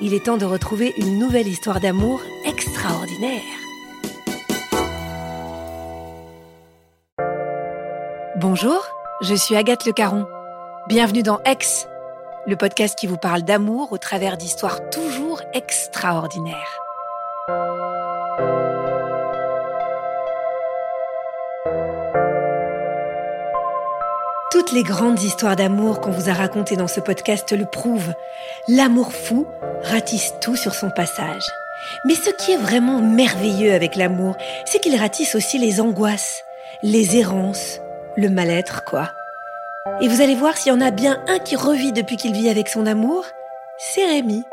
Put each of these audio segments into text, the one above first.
il est temps de retrouver une nouvelle histoire d'amour extraordinaire. Bonjour, je suis Agathe Le Caron. Bienvenue dans Ex, le podcast qui vous parle d'amour au travers d'histoires toujours extraordinaires. Toutes les grandes histoires d'amour qu'on vous a racontées dans ce podcast le prouvent. L'amour fou ratisse tout sur son passage. Mais ce qui est vraiment merveilleux avec l'amour, c'est qu'il ratisse aussi les angoisses, les errances, le mal-être, quoi. Et vous allez voir s'il y en a bien un qui revit depuis qu'il vit avec son amour, c'est Rémi.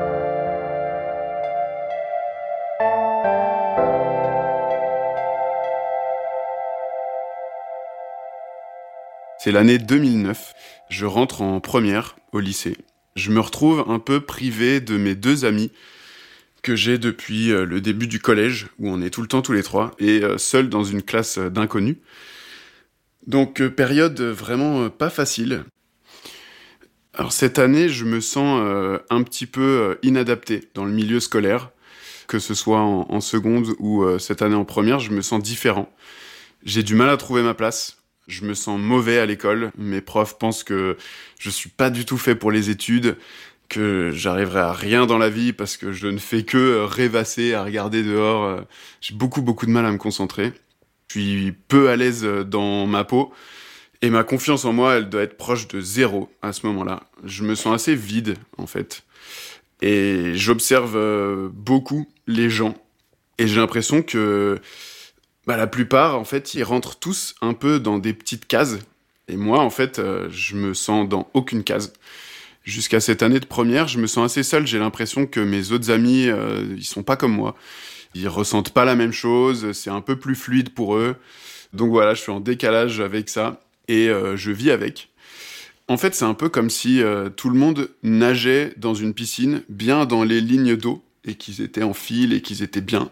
L'année 2009. Je rentre en première au lycée. Je me retrouve un peu privé de mes deux amis que j'ai depuis euh, le début du collège, où on est tout le temps tous les trois, et euh, seul dans une classe d'inconnus. Donc euh, période vraiment pas facile. Alors cette année, je me sens un petit peu inadapté dans le milieu scolaire, que ce soit en seconde ou cette année en première, je me sens différent. J'ai du mal à trouver ma place je me sens mauvais à l'école. Mes profs pensent que je suis pas du tout fait pour les études, que j'arriverai à rien dans la vie parce que je ne fais que rêvasser, à regarder dehors. J'ai beaucoup beaucoup de mal à me concentrer. Je suis peu à l'aise dans ma peau. Et ma confiance en moi, elle doit être proche de zéro à ce moment-là. Je me sens assez vide, en fait. Et j'observe euh, beaucoup les gens. Et j'ai l'impression que bah, la plupart, en fait, ils rentrent tous un peu dans des petites cases. Et moi, en fait, euh, je me sens dans aucune case. Jusqu'à cette année de première, je me sens assez seul. J'ai l'impression que mes autres amis, euh, ils sont pas comme moi. Ils ressentent pas la même chose. C'est un peu plus fluide pour eux. Donc voilà, je suis en décalage avec ça et euh, je vis avec. En fait, c'est un peu comme si tout le monde nageait dans une piscine, bien dans les lignes d'eau, et qu'ils étaient en file et qu'ils étaient bien.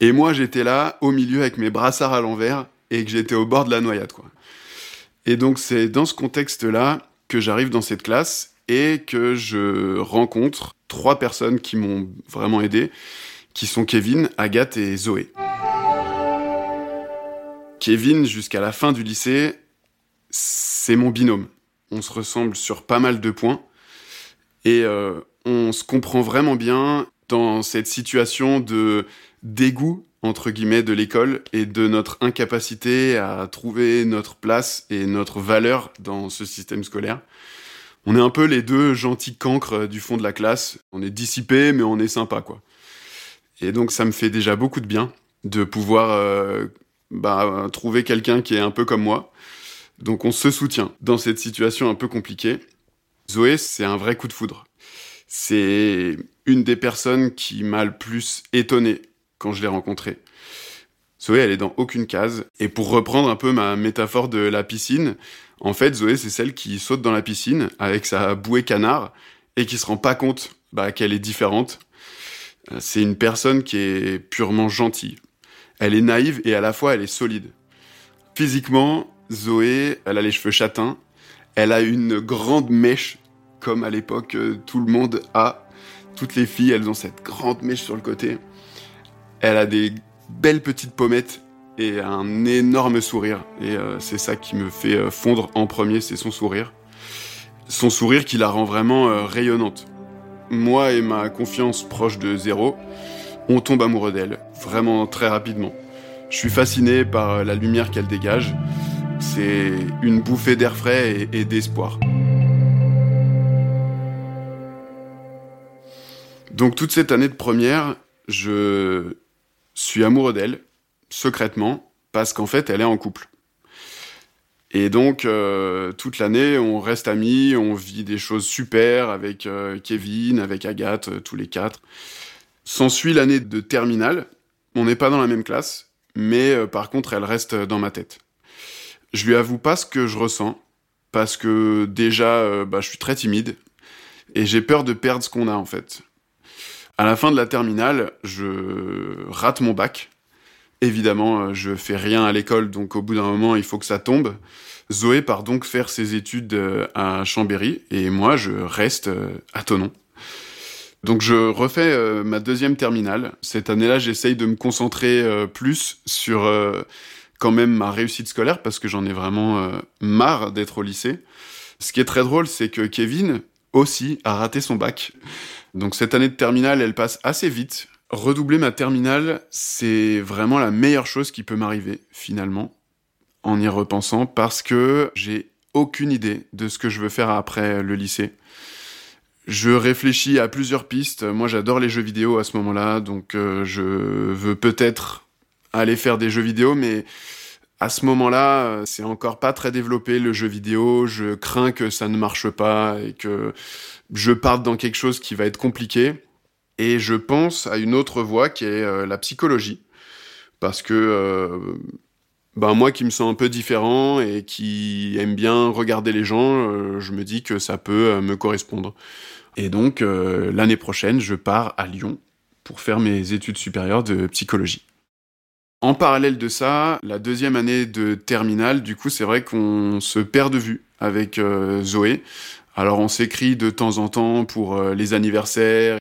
Et moi, j'étais là, au milieu, avec mes brassards à l'envers, et que j'étais au bord de la noyade, quoi. Et donc, c'est dans ce contexte-là que j'arrive dans cette classe et que je rencontre trois personnes qui m'ont vraiment aidé, qui sont Kevin, Agathe et Zoé. Kevin, jusqu'à la fin du lycée, c'est mon binôme. On se ressemble sur pas mal de points et euh, on se comprend vraiment bien dans cette situation de dégoût entre guillemets de l'école et de notre incapacité à trouver notre place et notre valeur dans ce système scolaire. On est un peu les deux gentils cancres du fond de la classe. On est dissipés, mais on est sympa, quoi. Et donc, ça me fait déjà beaucoup de bien de pouvoir euh, bah, trouver quelqu'un qui est un peu comme moi. Donc on se soutient dans cette situation un peu compliquée. Zoé, c'est un vrai coup de foudre. C'est une des personnes qui m'a le plus étonné quand je l'ai rencontrée. Zoé, elle est dans aucune case. Et pour reprendre un peu ma métaphore de la piscine, en fait, Zoé, c'est celle qui saute dans la piscine avec sa bouée canard et qui se rend pas compte bah, qu'elle est différente. C'est une personne qui est purement gentille. Elle est naïve et à la fois elle est solide. Physiquement, Zoé, elle a les cheveux châtains. Elle a une grande mèche, comme à l'époque euh, tout le monde a. Toutes les filles, elles ont cette grande mèche sur le côté. Elle a des belle petite pommette et un énorme sourire. Et euh, c'est ça qui me fait euh, fondre en premier, c'est son sourire. Son sourire qui la rend vraiment euh, rayonnante. Moi et ma confiance proche de zéro, on tombe amoureux d'elle, vraiment très rapidement. Je suis fasciné par la lumière qu'elle dégage. C'est une bouffée d'air frais et d'espoir. Donc toute cette année de première, je suis amoureux d'elle, secrètement, parce qu'en fait, elle est en couple. Et donc, euh, toute l'année, on reste amis, on vit des choses super avec euh, Kevin, avec Agathe, euh, tous les quatre. S'ensuit l'année de terminale. On n'est pas dans la même classe, mais par contre, elle reste dans ma tête. Je lui avoue pas ce que je ressens, parce que déjà, bah, je suis très timide, et j'ai peur de perdre ce qu'on a en fait. À la fin de la terminale, je rate mon bac. Évidemment, euh, je fais rien à l'école, donc au bout d'un moment, il faut que ça tombe. Zoé part donc faire ses études euh, à Chambéry et moi, je reste euh, à Tonon. Donc je refais ma deuxième terminale. Cette année-là, j'essaye de me concentrer plus sur quand même ma réussite scolaire parce que j'en ai vraiment marre d'être au lycée. Ce qui est très drôle, c'est que Kevin aussi a raté son bac. Donc cette année de terminale, elle passe assez vite. Redoubler ma terminale, c'est vraiment la meilleure chose qui peut m'arriver, finalement, en y repensant, parce que j'ai aucune idée de ce que je veux faire après le lycée. Je réfléchis à plusieurs pistes. Moi, j'adore les jeux vidéo à ce moment-là, donc euh, je veux peut-être aller faire des jeux vidéo, mais à ce moment-là, c'est encore pas très développé le jeu vidéo. Je crains que ça ne marche pas et que je parte dans quelque chose qui va être compliqué. Et je pense à une autre voie qui est euh, la psychologie. Parce que euh, ben moi qui me sens un peu différent et qui aime bien regarder les gens, euh, je me dis que ça peut me correspondre. Et donc l'année prochaine, je pars à Lyon pour faire mes études supérieures de psychologie. En parallèle de ça, la deuxième année de terminale, du coup, c'est vrai qu'on se perd de vue avec Zoé. Alors on s'écrit de temps en temps pour euh, les anniversaires,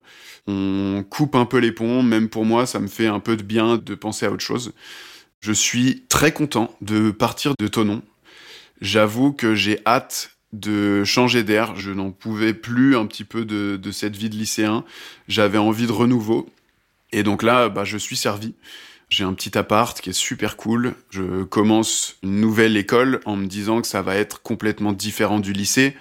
on coupe un peu les ponts, même pour moi ça me fait un peu de bien de penser à autre chose. Je suis très content de partir de Tonon. J'avoue que j'ai hâte de changer d'air, je n'en pouvais plus un petit peu de, cette vie de lycéen, j'avais envie de renouveau, et donc là bah, je suis servi. J'ai un petit appart qui est super cool. Je commence une nouvelle école en me disant que ça va être complètement différent du lycée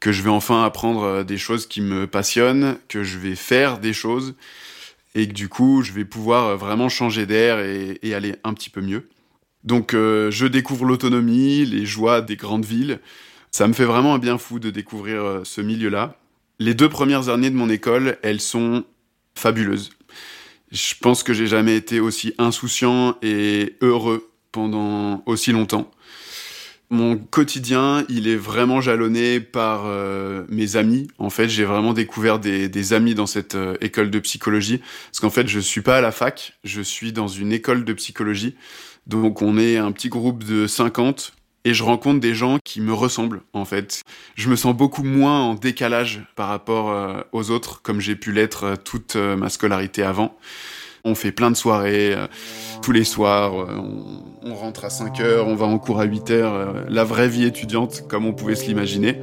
que je vais enfin apprendre euh, des choses qui me passionnent, que je vais faire des choses et que du coup je vais pouvoir euh, vraiment changer d'air et, aller un petit peu mieux. Donc euh, je découvre l'autonomie, les joies des grandes villes. Ça me fait vraiment un bien fou de découvrir ce milieu-là. Les deux premières années de mon école, elles sont fabuleuses. Je pense que j'ai jamais été aussi insouciant et heureux pendant aussi longtemps. Mon quotidien, il est vraiment jalonné par euh, mes amis. En fait, j'ai vraiment découvert des, amis dans cette euh, école de psychologie. Parce qu'en fait, je suis pas à la fac, je suis dans une école de psychologie. Donc, on est un petit groupe de 50 et je rencontre des gens qui me ressemblent, en fait. Je me sens beaucoup moins en décalage par rapport euh, aux autres, comme j'ai pu l'être toute ma scolarité avant. On fait plein de soirées euh, tous les soirs. Euh, on, rentre à 5 heures, on va en cours à 8 heures. Euh, la vraie vie étudiante, comme on pouvait se l'imaginer.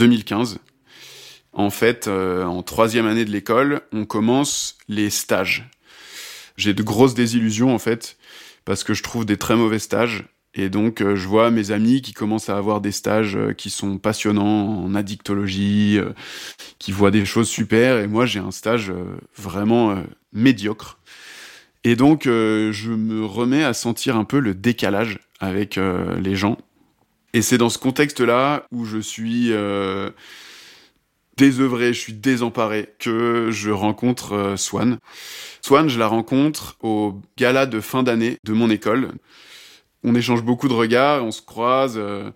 2015 en fait, euh, en troisième année de l'école, on commence les stages. J'ai de grosses désillusions en fait, parce que je trouve des très mauvais stages. Et donc, euh, je vois mes amis qui commencent à avoir des stages euh, qui sont passionnants en addictologie, qui voient des choses super, et moi, j'ai un stage vraiment médiocre. Et donc, je me remets à sentir un peu le décalage avec les gens. Et c'est dans ce contexte-là où je suis désœuvré, je suis désemparé, que je rencontre Swan. Swan, je la rencontre au gala de fin d'année de mon école on échange beaucoup de regards, on se croise, euh,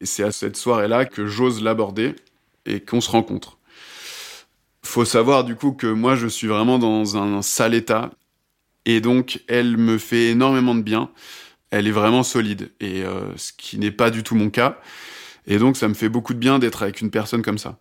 et c'est à cette soirée-là que j'ose l'aborder et qu'on se rencontre. Faut savoir du coup que moi je suis vraiment dans un sale état, et donc elle me fait énormément de bien. Elle est vraiment solide, et euh, ce qui n'est pas du tout mon cas. Et donc ça me fait beaucoup de bien d'être avec une personne comme ça.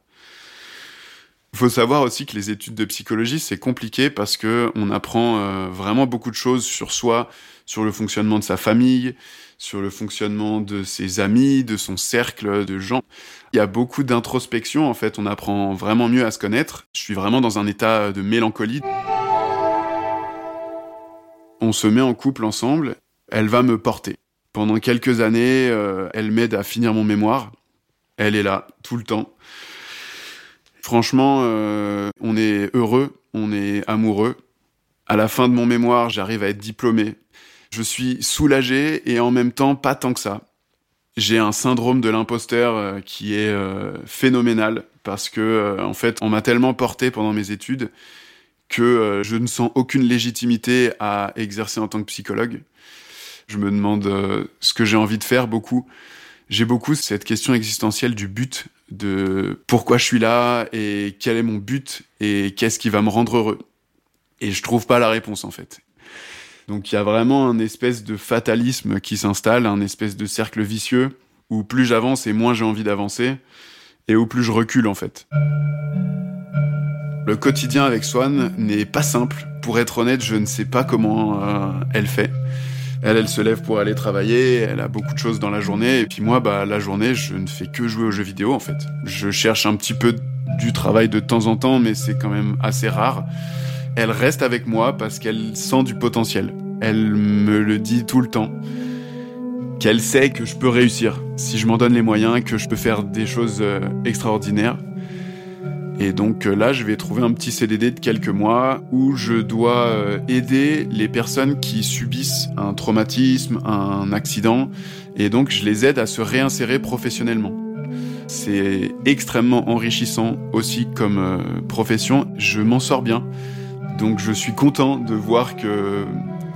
Il faut savoir aussi que les études de psychologie, c'est compliqué parce que on apprend euh, vraiment beaucoup de choses sur soi, sur le fonctionnement de sa famille, sur le fonctionnement de ses amis, de son cercle de gens. Il y a beaucoup d'introspection, en fait, on apprend vraiment mieux à se connaître. Je suis vraiment dans un état de mélancolie. On se met en couple ensemble, elle va me porter. Pendant quelques années, euh, elle m'aide à finir mon mémoire. Elle est là, tout le temps. Franchement, euh, on est heureux, on est amoureux. À la fin de mon mémoire, j'arrive à être diplômé. Je suis soulagé et en même temps pas tant que ça. J'ai un syndrome de l'imposteur euh, qui est phénoménal parce que en fait, on m'a tellement porté pendant mes études que je ne sens aucune légitimité à exercer en tant que psychologue. Je me demande ce que j'ai envie de faire beaucoup. J'ai beaucoup cette question existentielle du but de pourquoi je suis là et quel est mon but et qu'est-ce qui va me rendre heureux. Et je trouve pas la réponse en fait. Donc il y a vraiment un espèce de fatalisme qui s'installe, un espèce de cercle vicieux où plus j'avance et moins j'ai envie d'avancer et où plus je recule en fait. Le quotidien avec Swan n'est pas simple. Pour être honnête, je ne sais pas comment euh, elle fait. Elle, elle se lève pour aller travailler, elle a beaucoup de choses dans la journée, et puis moi, bah, la journée, je ne fais que jouer aux jeux vidéo, en fait. Je cherche un petit peu du travail de temps en temps, mais c'est quand même assez rare. Elle reste avec moi parce qu'elle sent du potentiel. Elle me le dit tout le temps. Qu'elle sait que je peux réussir. Si je m'en donne les moyens, que je peux faire des choses euh, extraordinaires. Et donc euh, là, je vais trouver un petit CDD de quelques mois où je dois euh, aider les personnes qui subissent un traumatisme, un accident, et donc je les aide à se réinsérer professionnellement. C'est extrêmement enrichissant aussi comme euh, profession, je m'en sors bien. Donc je suis content de voir que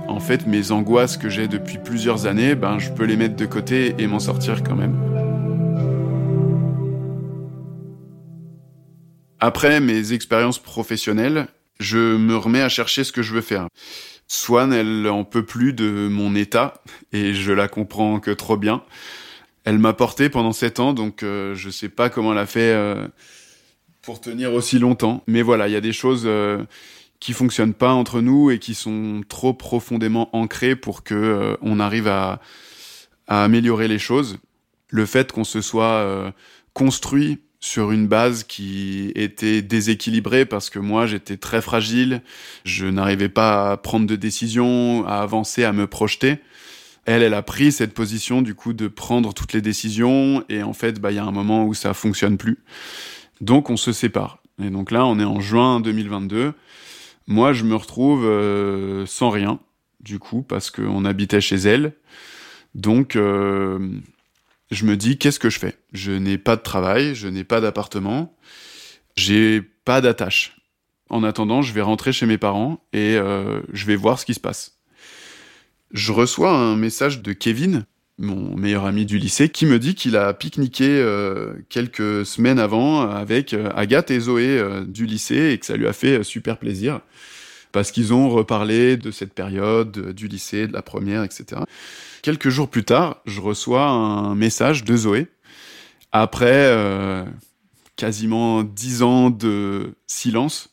en fait mes angoisses que j'ai depuis plusieurs années, ben je peux les mettre de côté et m'en sortir quand même. Après mes expériences professionnelles, je me remets à chercher ce que je veux faire. Swan, elle en peut plus de mon état, et je la comprends que trop bien. Elle m'a porté pendant sept ans, donc euh, je sais pas comment elle a fait euh, pour tenir aussi longtemps. Mais voilà, il y a des choses euh, qui fonctionnent pas entre nous et qui sont trop profondément ancrées pour que on arrive à, à améliorer les choses. Le fait qu'on se soit construit sur une base qui était déséquilibrée parce que moi j'étais très fragile, je n'arrivais pas à prendre de décisions, à avancer, à me projeter. Elle, elle a pris cette position du coup de prendre toutes les décisions et en fait, bah il y a un moment où ça fonctionne plus. Donc on se sépare. Et donc là, on est en juin 2022. Moi, je me retrouve euh, sans rien du coup parce qu'on habitait chez elle. Donc euh, je me dis qu'est-ce que je fais? Je n'ai pas de travail, je n'ai pas d'appartement, j'ai pas d'attache. En attendant, je vais rentrer chez mes parents et euh, je vais voir ce qui se passe. Je reçois un message de Kevin, mon meilleur ami du lycée, qui me dit qu'il a pique-niqué euh, quelques semaines avant avec euh, Agathe et Zoé du lycée et que ça lui a fait super plaisir parce qu'ils ont reparlé de cette période, du lycée, de la première, etc. Quelques jours plus tard, je reçois un message de Zoé. Après euh, quasiment dix ans de silence,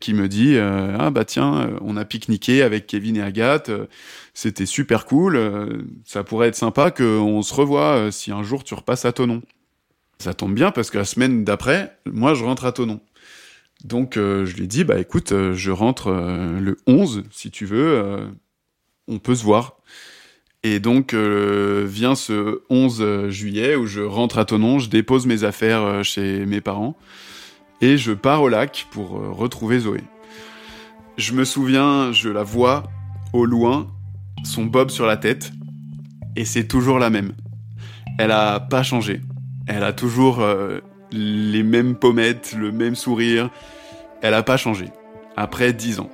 qui me dit euh, ah bah tiens euh, on a pique-niqué avec Kevin et Agathe c'était super cool ça pourrait être sympa qu'on se revoie si un jour tu repasses à Tonon ça tombe bien parce que la semaine d'après moi je rentre à Tonon Donc je lui ai dit, bah écoute, je rentre le 11, si tu veux, on peut se voir. Et donc vient ce 11 juillet où je rentre à Tonon, je dépose mes affaires chez mes parents et je pars au lac pour retrouver Zoé. Je me souviens, je la vois au loin, son bob sur la tête, et c'est toujours la même. Elle a pas changé. Elle a toujours euh, les mêmes pommettes, le même sourire. Elle a pas changé. Après dix ans.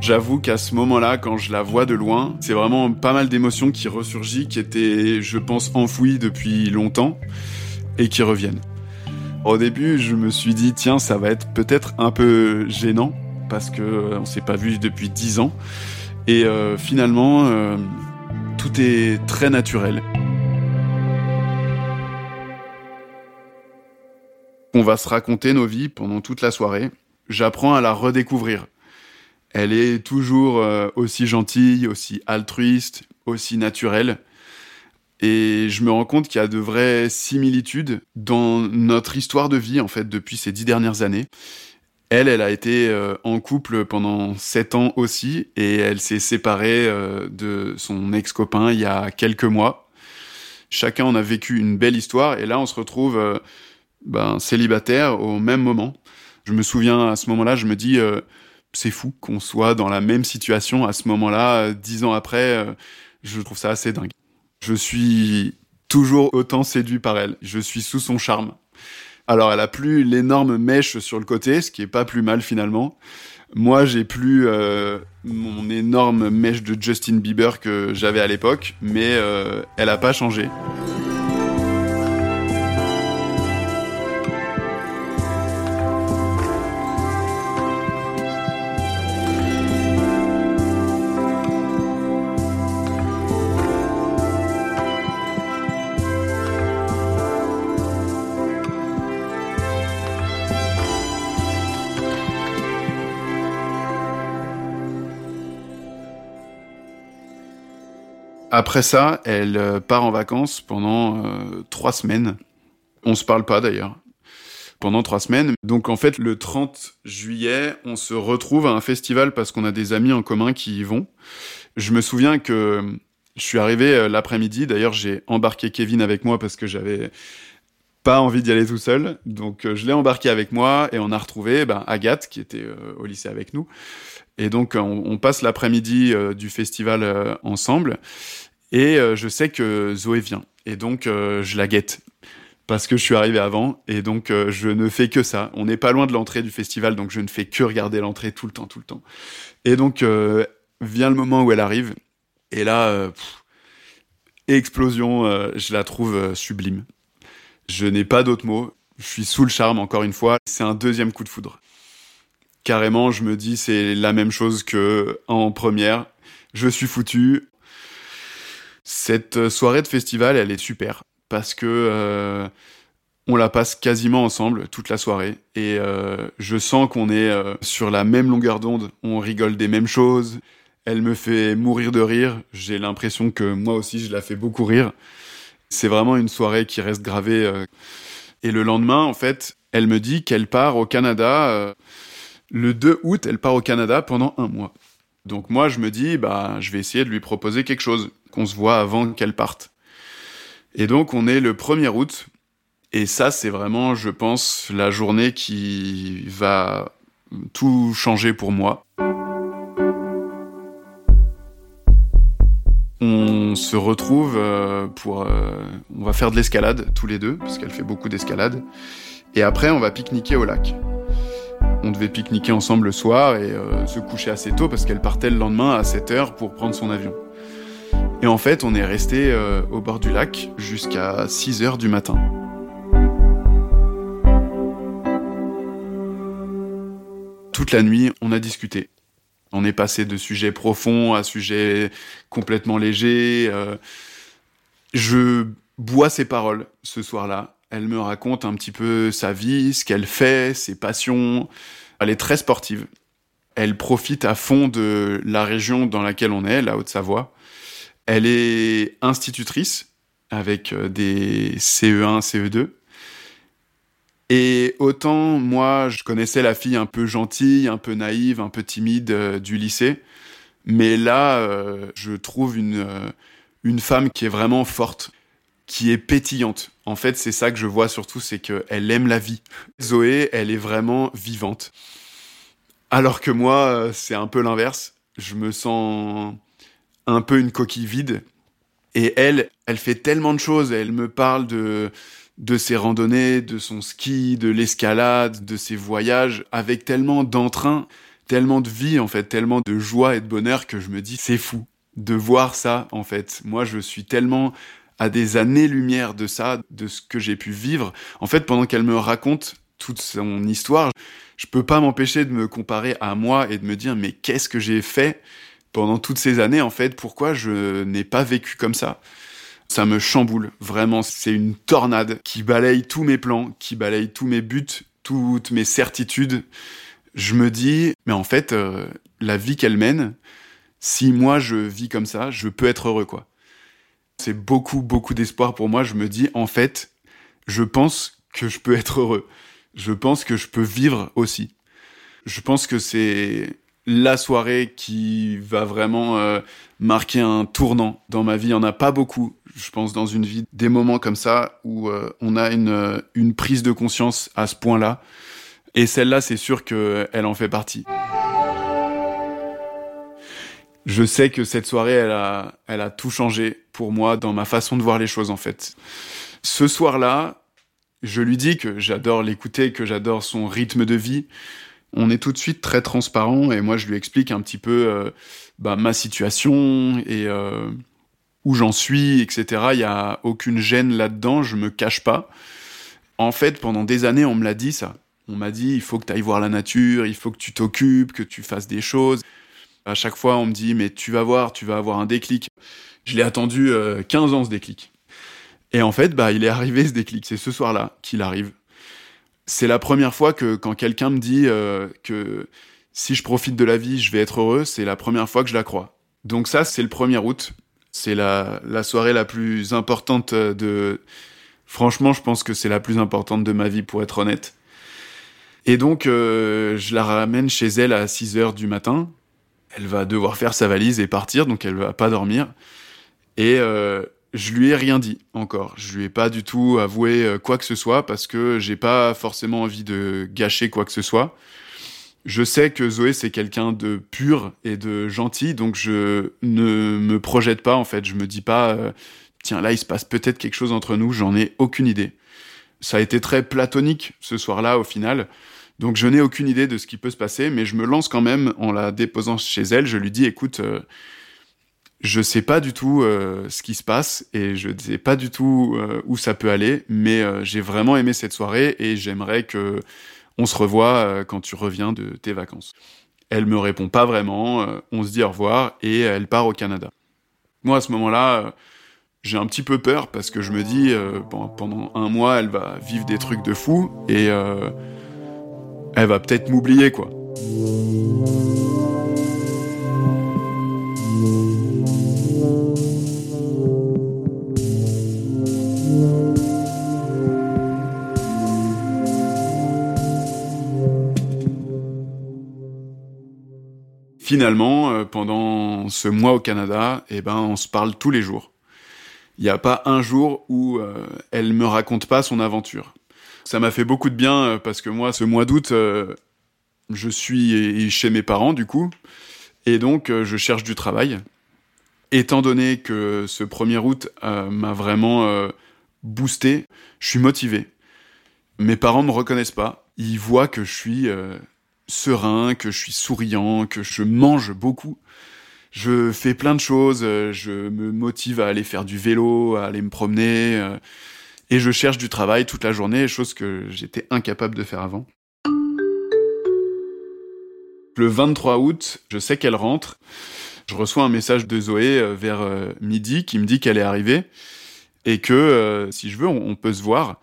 J'avoue qu'à ce moment-là, quand je la vois de loin, c'est vraiment pas mal d'émotions qui ressurgissent, qui étaient, je pense, enfouies depuis longtemps et qui reviennent. Au début, je me suis dit, tiens, ça va être peut-être un peu gênant parce que euh, on s'est pas vu depuis dix ans. Et euh, finalement, euh, tout est très naturel. On va se raconter nos vies pendant toute la soirée. J'apprends à la redécouvrir. Elle est toujours aussi gentille, aussi altruiste, aussi naturelle. Et je me rends compte qu'il y a de vraies similitudes dans notre histoire de vie, en fait, depuis ces dix dernières années. Elle, elle a été euh, en couple pendant sept ans aussi, et elle s'est séparée euh, de son ex-copain il y a quelques mois. Chacun en a vécu une belle histoire, et là on se retrouve euh, ben, célibataire au même moment. Je me souviens à ce moment-là, je me dis, c'est fou qu'on soit dans la même situation à ce moment-là, dix ans après. je trouve ça assez dingue. Je suis toujours autant séduit par elle. Je suis sous son charme. Alors, elle a plus l'énorme mèche sur le côté, ce qui est pas plus mal finalement. Moi, j'ai plus euh, mon énorme mèche de Justin Bieber que j'avais à l'époque, mais euh, elle a pas changé. Après ça, elle euh, part en vacances pendant euh, trois semaines. On se parle pas d'ailleurs. Pendant trois semaines. Donc en fait, le 30 juillet, on se retrouve à un festival parce qu'on a des amis en commun qui y vont. Je me souviens que je suis arrivé euh, l'après-midi. D'ailleurs, j'ai embarqué Kevin avec moi parce que j'avais pas envie d'y aller tout seul. Donc je l'ai embarqué avec moi et on a retrouvé ben, Agathe qui était au lycée avec nous. Et donc on, on passe l'après-midi du festival ensemble. Et euh, je sais que Zoé vient. Et donc, euh, je la guette. Parce que je suis arrivé avant. Et donc, euh, je ne fais que ça. On n'est pas loin de l'entrée du festival. Donc, je ne fais que regarder l'entrée tout le temps, tout le temps. Et donc, vient le moment où elle arrive. Et là, explosion, je la trouve sublime. Je n'ai pas d'autres mots. Je suis sous le charme, encore une fois. C'est un deuxième coup de foudre. Carrément, je me dis, c'est la même chose que en première. Je suis foutu. Cette euh, soirée de festival, elle est super parce que euh, on la passe quasiment ensemble toute la soirée et euh, je sens qu'on est sur la même longueur d'onde, on rigole des mêmes choses. Elle me fait mourir de rire, j'ai l'impression que moi aussi je la fais beaucoup rire. C'est vraiment une soirée qui reste gravée. Et le lendemain, en fait, elle me dit qu'elle part au Canada. le 2 août, elle part au Canada pendant un mois. Donc moi, je me dis, bah, je vais essayer de lui proposer quelque chose qu'on se voit avant qu'elle parte. Et donc on est le 1er août, et ça c'est vraiment, je pense, la journée qui va tout changer pour moi. On se retrouve euh, pour... Euh, on va faire de l'escalade tous les deux, parce qu'elle fait beaucoup d'escalade. Et après on va pique-niquer au lac. On devait pique-niquer ensemble le soir et euh, se coucher assez tôt parce qu'elle partait le lendemain à 7h pour prendre son avion. Et en fait, on est resté euh, au bord du lac jusqu'à 6 heures du matin. Toute la nuit, on a discuté. On est passé de sujets profonds à sujets complètement légers. Euh. je bois ses paroles ce soir-là. Elle me raconte un petit peu sa vie, ce qu'elle fait, ses passions. Elle est très sportive. Elle profite à fond de la région dans laquelle on est, la Haute-Savoie. Elle est institutrice avec euh, des CE1, CE2. Et autant moi, je connaissais la fille un peu gentille, un peu naïve, un peu timide euh, du lycée, mais là, euh, je trouve une, une femme qui est vraiment forte, qui est pétillante. En fait, c'est ça que je vois surtout, c'est qu'elle aime la vie. Zoé, elle est vraiment vivante. Alors que moi, c'est un peu l'inverse. Je me sens un peu une coquille vide. Et elle, elle fait tellement de choses. Elle me parle de, de ses randonnées, de son ski, de l'escalade, de ses voyages, avec tellement d'entrain, tellement de vie, en fait, tellement de joie et de bonheur que je me dis, c'est fou de voir ça, en fait. Moi, je suis tellement à des années-lumière de ça, de ce que j'ai pu vivre. En fait, pendant qu'elle me raconte toute son histoire, je peux pas m'empêcher de me comparer à moi et de me dire, mais qu'est-ce que j'ai fait pendant toutes ces années, en fait? Pourquoi je n'ai pas vécu comme ça? ça me chamboule. Vraiment, c'est une tornade qui balaye tous mes plans, qui balaye tous mes buts, toutes mes certitudes. Je me dis, mais en fait, euh, la vie qu'elle mène, si moi je vis comme ça, je peux être heureux, quoi. C'est beaucoup, beaucoup d'espoir pour moi. Je me dis, en fait, je pense que je peux être heureux. Je pense que je peux vivre aussi. Je pense que c'est la soirée qui va vraiment euh, marquer un tournant dans ma vie. Il n'y en a pas beaucoup je pense, dans une vie, des moments comme ça où euh, on a une, euh, une prise de conscience à ce point-là. Et celle-là, c'est sûr qu'elle en fait partie. Je sais que cette soirée, elle a tout changé pour moi dans ma façon de voir les choses, en fait. Ce soir-là, je lui dis que j'adore l'écouter, que j'adore son rythme de vie. On est tout de suite très transparent et moi, je lui explique un petit peu euh, bah, ma situation et où j'en suis, etc. Il y a aucune gêne là-dedans, je me cache pas. En fait, pendant des années, on me l'a dit ça. On m'a dit, il faut que tu ailles voir la nature, il faut que tu t'occupes, que tu fasses des choses. À chaque fois, on me dit, mais tu vas voir, tu vas avoir un déclic. Je l'ai attendu 15 euh, ans, ce déclic. Et en fait, bah, il est arrivé ce déclic. C'est ce soir-là qu'il arrive. C'est la première fois que quand quelqu'un me dit euh, que si je profite de la vie, je vais être heureux, c'est la première fois que je la crois. Donc ça, c'est le 1er août. C'est la, soirée la plus importante de... Franchement, je pense que c'est la plus importante de ma vie, pour être honnête. Et donc, euh, je la ramène chez elle à 6 heures du matin. Elle va devoir faire sa valise et partir, donc elle va pas dormir. Et euh, je lui ai rien dit encore. Je lui ai pas du tout avoué euh, quoi que ce soit parce que j'ai pas forcément envie de gâcher quoi que ce soit je sais que Zoé c'est quelqu'un de pur et de gentil, donc je ne me projette pas en fait. Je me dis pas, euh, tiens là il se passe peut-être quelque chose entre nous, j'en ai aucune idée. Ça a été très platonique ce soir-là au final, donc je n'ai aucune idée de ce qui peut se passer, mais je me lance quand même en la déposant chez elle. Je lui dis, écoute, euh, je sais pas du tout euh, ce qui se passe et je ne sais pas du tout où ça peut aller, mais j'ai vraiment aimé cette soirée et j'aimerais que on se revoit euh, quand tu reviens de tes vacances. Elle me répond pas vraiment, euh, on se dit au revoir et elle part au Canada. Moi à ce moment-là, euh, j'ai un petit peu peur parce que je me dis pendant un mois elle va vivre des trucs de fou et elle va peut-être m'oublier quoi. Finalement, euh, pendant ce mois au Canada, eh ben, on se parle tous les jours. Il n'y a pas un jour où euh, elle me raconte pas son aventure. Ça m'a fait beaucoup de bien euh, parce que moi, ce mois d'août, je suis chez mes parents du coup, et donc je cherche du travail. Étant donné que ce 1er août m'a vraiment boosté, je suis motivé. Mes parents me reconnaissent pas. Ils voient que je suis serein, que je suis souriant, que je mange beaucoup. Je fais plein de choses, euh, je me motive à aller faire du vélo, à aller me promener, euh, et je cherche du travail toute la journée, chose que j'étais incapable de faire avant. Le 23 août, je sais qu'elle rentre. Je reçois un message de Zoé euh, vers midi qui me dit qu'elle est arrivée et que si je veux, on peut se voir.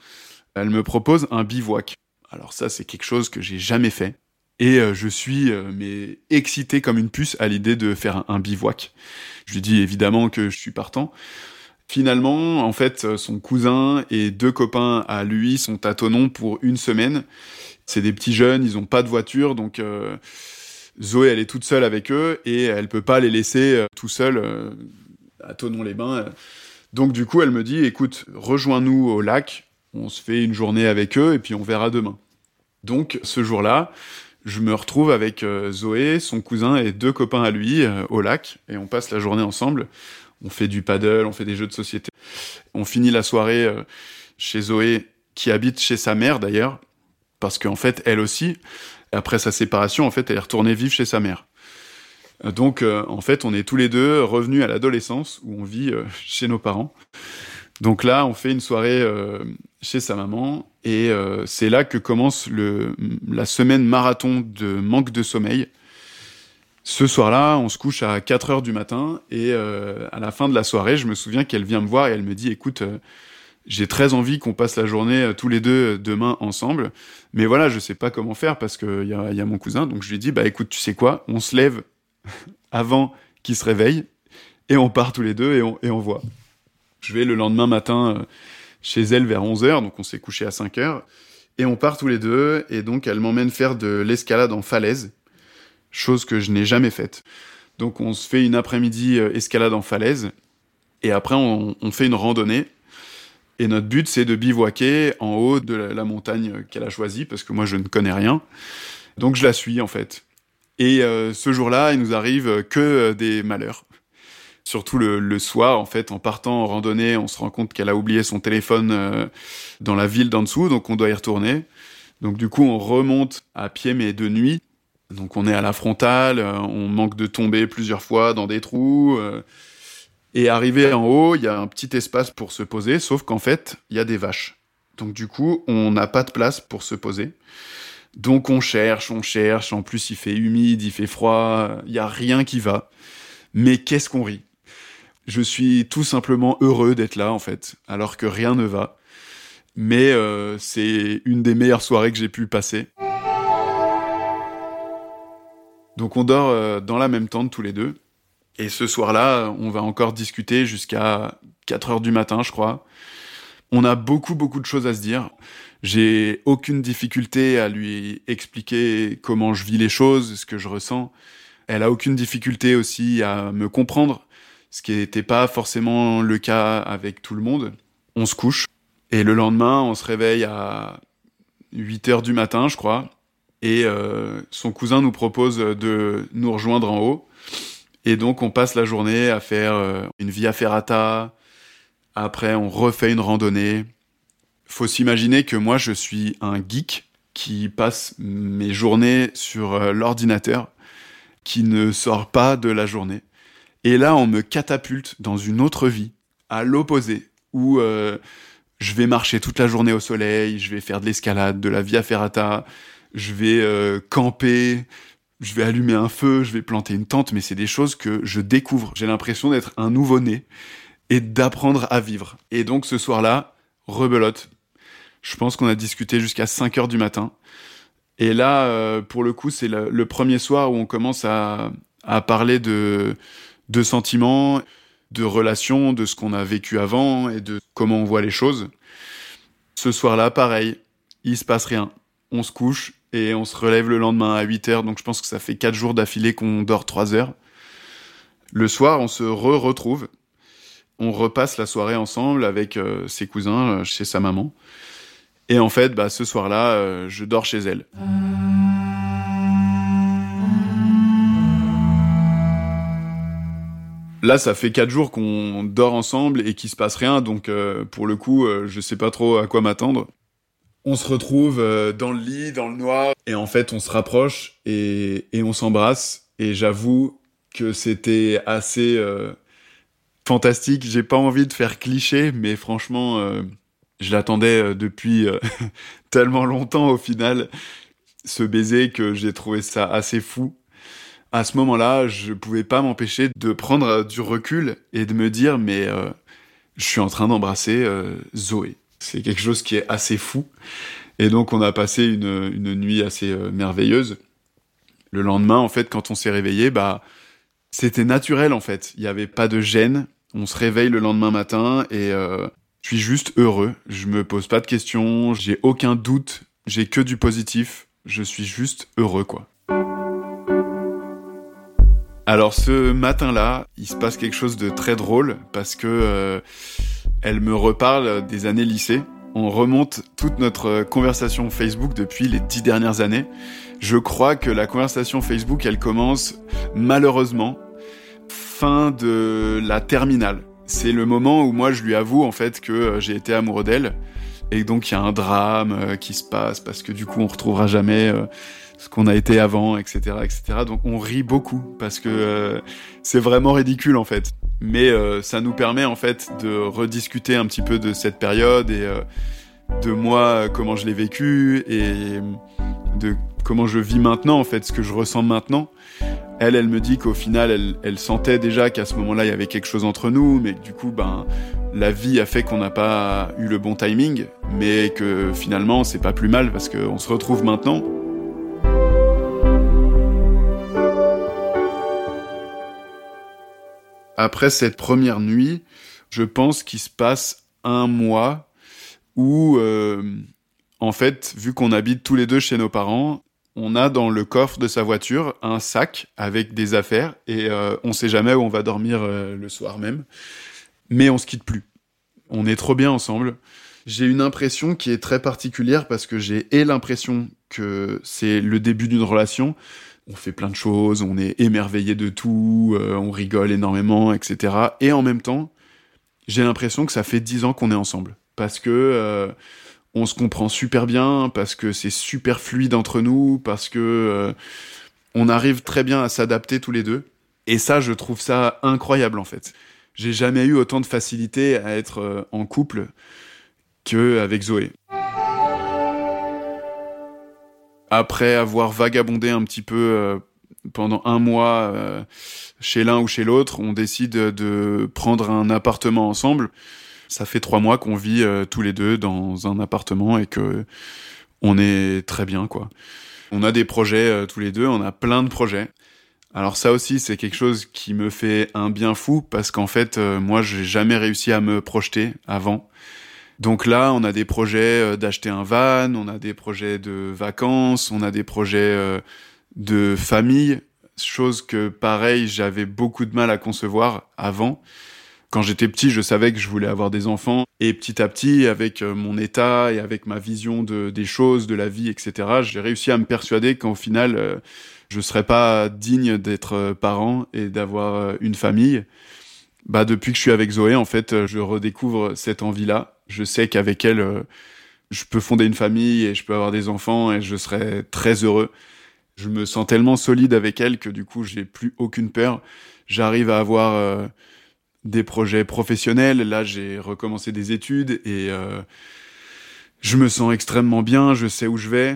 Elle me propose un bivouac. Alors ça, c'est quelque chose que j'ai jamais fait. Et euh, je suis euh, mais excité comme une puce à l'idée de faire un, bivouac. Je lui dis évidemment que je suis partant. Finalement, en fait, son cousin et deux copains à lui sont à Tonon pour une semaine. C'est des petits jeunes, ils ont pas de voiture, donc euh, Zoé, elle est toute seule avec eux et elle peut pas les laisser euh, tout seuls euh, à Tonon-les-Bains. Donc du coup, elle me dit, écoute, rejoins-nous au lac, on se fait une journée avec eux et puis on verra demain. Donc ce jour-là, je me retrouve avec Zoé, son cousin et deux copains à lui au lac et on passe la journée ensemble on fait du paddle, on fait des jeux de société. On finit la soirée euh, chez Zoé, qui habite chez sa mère d'ailleurs, parce qu'en fait, elle aussi, après sa séparation, en fait, elle est retournée vivre chez sa mère. Euh, donc, euh, en fait, on est tous les deux revenus à l'adolescence, où on vit chez nos parents. Donc là, on fait une soirée chez sa maman, et c'est là que commence la semaine marathon de manque de sommeil ce soir-là, on se couche à 4 heures du matin et euh, à la fin de la soirée, je me souviens qu'elle vient me voir et elle me dit "Écoute, euh, j'ai très envie qu'on passe la journée euh, tous les deux demain ensemble, mais voilà, je sais pas comment faire parce que y a, y a mon cousin." Donc je lui dis "Bah écoute, tu sais quoi? On se lève avant qu'il se réveille et on part tous les deux et on voit." Je vais le lendemain matin chez elle vers 11h, donc on s'est couché à 5 heures et on part tous les deux et donc elle m'emmène faire de l'escalade en falaise chose que je n'ai jamais faite. Donc on se fait une après-midi euh, escalade en falaise, et après on, fait une randonnée. Et notre but, c'est de bivouaquer en haut de la, montagne qu'elle a choisie, parce que moi, je ne connais rien. Donc je la suis, en fait. Et euh, ce jour-là, il nous arrive que euh, des malheurs. Surtout le, soir, en fait, en partant en randonnée, on se rend compte qu'elle a oublié son téléphone dans la ville d'en dessous, donc on doit y retourner. Donc du coup, on remonte à pied, mais de nuit. Donc on est à la frontale, euh, on manque de tomber plusieurs fois dans des trous. Euh, et arrivé en haut, il y a un petit espace pour se poser, sauf qu'en fait, il y a des vaches. Donc du coup, on n'a pas de place pour se poser. Donc on cherche, on cherche, en plus il fait humide, il fait froid, il y a rien qui va. Mais qu'est-ce qu'on rit? Je suis tout simplement heureux d'être là en fait, alors que rien ne va. Mais euh, c'est une des meilleures soirées que j'ai pu passer. Donc on dort euh, dans la même tente tous les deux. Et ce soir-là, on va encore discuter jusqu'à 4 heures du matin, je crois. On a beaucoup, beaucoup de choses à se dire. J'ai aucune difficulté à lui expliquer comment je vis les choses, ce que je ressens. Elle a aucune difficulté aussi à me comprendre, ce qui n'était pas forcément le cas avec tout le monde. On se couche. Et le lendemain, on se réveille à 8 heures du matin, je crois. Et euh, son cousin nous propose de nous rejoindre en haut. Et donc on passe la journée à faire euh, une via ferrata. Après on refait une randonnée. Faut s'imaginer que moi je suis un geek qui passe mes journées sur euh, l'ordinateur, qui ne sort pas de la journée. Et là on me catapulte dans une autre vie, à l'opposé, où je vais marcher toute la journée au soleil, je vais faire de l'escalade, de la via ferrata, je vais euh, camper, je vais allumer un feu, je vais planter une tente, mais c'est des choses que je découvre. J'ai l'impression d'être un nouveau-né et d'apprendre à vivre. Et donc ce soir-là, rebelote. Je pense qu'on a discuté jusqu'à 5 heures du matin. Et là, euh, pour le coup, c'est le, premier soir où on commence à parler de, de sentiments, de relations, de ce qu'on a vécu avant et de comment on voit les choses. Ce soir-là, pareil, il se passe rien. On se couche, et on se relève le lendemain à 8 heures, donc je pense que ça fait 4 jours d'affilée qu'on dort 3 heures. Le soir, on se re-retrouve, on repasse la soirée ensemble avec euh, ses cousins euh, chez sa maman. Et en fait, bah, ce soir-là, euh, je dors chez elle. Là, ça fait quatre jours qu'on dort ensemble et qu'il se passe rien, donc pour le coup, je sais pas trop à quoi m'attendre on se retrouve euh, dans le lit, dans le noir, et en fait, on se rapproche et, on s'embrasse. Et j'avoue que c'était assez euh, fantastique. J'ai pas envie de faire cliché, mais franchement, euh, je l'attendais depuis tellement longtemps au final, ce baiser, que j'ai trouvé ça assez fou. À ce moment-là, je pouvais pas m'empêcher de prendre du recul et de me dire, mais je suis en train d'embrasser Zoé. C'est quelque chose qui est assez fou. Et donc on a passé une, nuit assez euh, merveilleuse. Le lendemain, en fait, quand on s'est réveillé, bah c'était naturel en fait. Il n'y avait pas de gêne. On se réveille le lendemain matin et euh, je suis juste heureux. Je me pose pas de questions, j'ai aucun doute, j'ai que du positif. Je suis juste heureux, quoi. Alors ce matin-là, il se passe quelque chose de très drôle parce que euh, elle me reparle des années lycée. On remonte toute notre conversation Facebook depuis les dix dernières années. Je crois que la conversation Facebook, elle commence malheureusement fin de la terminale. C'est le moment où moi je lui avoue en fait que euh, j'ai été amoureux d'elle et donc il y a un drame euh, qui se passe parce que du coup on retrouvera jamais ce qu'on a été avant, etc., etc. Donc on rit beaucoup parce que c'est vraiment ridicule en fait. Mais ça nous permet en fait de rediscuter un petit peu de cette période et de moi comment je l'ai vécu et de comment je vis maintenant en fait, ce que je ressens maintenant. Elle, elle me dit qu'au final, elle, sentait déjà qu'à ce moment-là, il y avait quelque chose entre nous, mais du coup, ben, la vie a fait qu'on n'a pas eu le bon timing, mais que finalement, c'est pas plus mal parce qu'on se retrouve maintenant. Après cette première nuit, je pense qu'il se passe un mois où, euh, en fait, vu qu'on habite tous les deux chez nos parents, on a dans le coffre de sa voiture un sac avec des affaires et euh, on sait jamais où on va dormir euh, le soir même. Mais on se quitte plus. On est trop bien ensemble. J'ai une impression qui est très particulière parce que j'ai l'impression que c'est le début d'une relation. On fait plein de choses, on est émerveillé de tout, euh, on rigole énormément, etc. Et en même temps, j'ai l'impression que ça fait dix ans qu'on est ensemble. Parce que on se comprend super bien parce que c'est super fluide entre nous, parce que euh, on arrive très bien à s'adapter tous les deux. Et ça, je trouve ça incroyable en fait. J'ai jamais eu autant de facilité à être euh, en couple qu'avec Zoé. Après avoir vagabondé un petit peu euh, pendant un mois chez l'un ou chez l'autre, on décide de prendre un appartement ensemble. Ça fait trois mois qu'on vit euh, tous les deux dans un appartement et que on est très bien. On a des projets euh, tous les deux, on a plein de projets. Alors ça aussi, c'est quelque chose qui me fait un bien fou parce qu'en fait, euh, moi, j'ai jamais réussi à me projeter avant. Donc là, on a des projets d'acheter un van, on a des projets de vacances, on a des projets de famille, chose que pareil, j'avais beaucoup de mal à concevoir avant. Quand j'étais petit, je savais que je voulais avoir des enfants. Et petit à petit, avec euh, mon état et avec ma vision de, des choses, de la vie, etc., j'ai réussi à me persuader qu'au final, euh, je serais pas digne d'être euh, parent et d'avoir une famille. Bah, depuis que je suis avec Zoé, en fait, je redécouvre cette envie-là. Je sais qu'avec elle, je peux fonder une famille et je peux avoir des enfants et je serai très heureux. Je me sens tellement solide avec elle que du coup, j'ai plus aucune peur. J'arrive à avoir des projets professionnels. Là, j'ai recommencé des études et euh, je me sens extrêmement bien, je sais où je vais.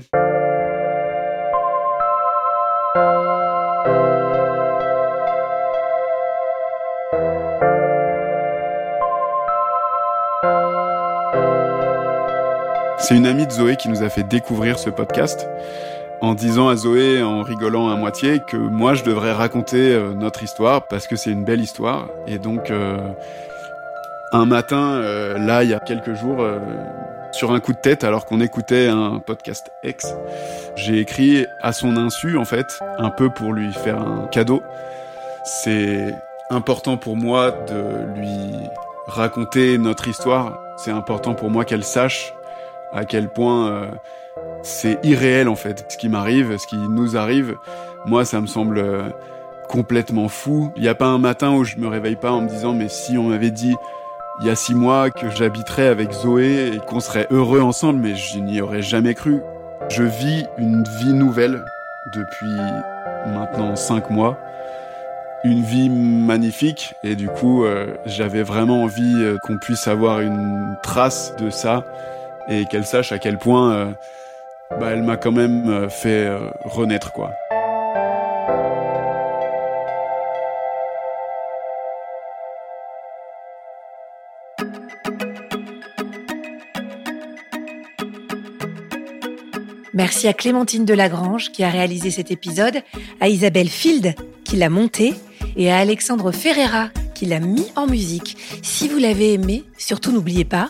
C'est une amie de Zoé qui nous a fait découvrir ce podcast en disant à Zoé, en rigolant à moitié, que moi je devrais raconter euh, notre histoire parce que c'est une belle histoire. Et donc, euh, un matin, euh, là, il y a quelques jours, sur un coup de tête, alors qu'on écoutait un podcast ex, j'ai écrit à son insu, en fait, un peu pour lui faire un cadeau. C'est important pour moi de lui raconter notre histoire. C'est important pour moi qu'elle sache à quel point c'est irréel en fait. Ce qui m'arrive, ce qui nous arrive, moi ça me semble euh, complètement fou. Il n'y a pas un matin où je me réveille pas en me disant mais si on m'avait dit il y a six mois que j'habiterais avec Zoé et qu'on serait heureux ensemble, mais je n'y aurais jamais cru. Je vis une vie nouvelle depuis maintenant cinq mois. Une vie magnifique et du coup euh, j'avais vraiment envie euh, qu'on puisse avoir une trace de ça et qu'elle sache à quel point bah, elle m'a quand même euh, fait euh, renaître, quoi. Merci à Clémentine Delagrange qui a réalisé cet épisode, à Isabelle Field qui l'a monté et à Alexandre Ferreira qu'il a mis en musique. Si vous l'avez aimé, surtout n'oubliez pas,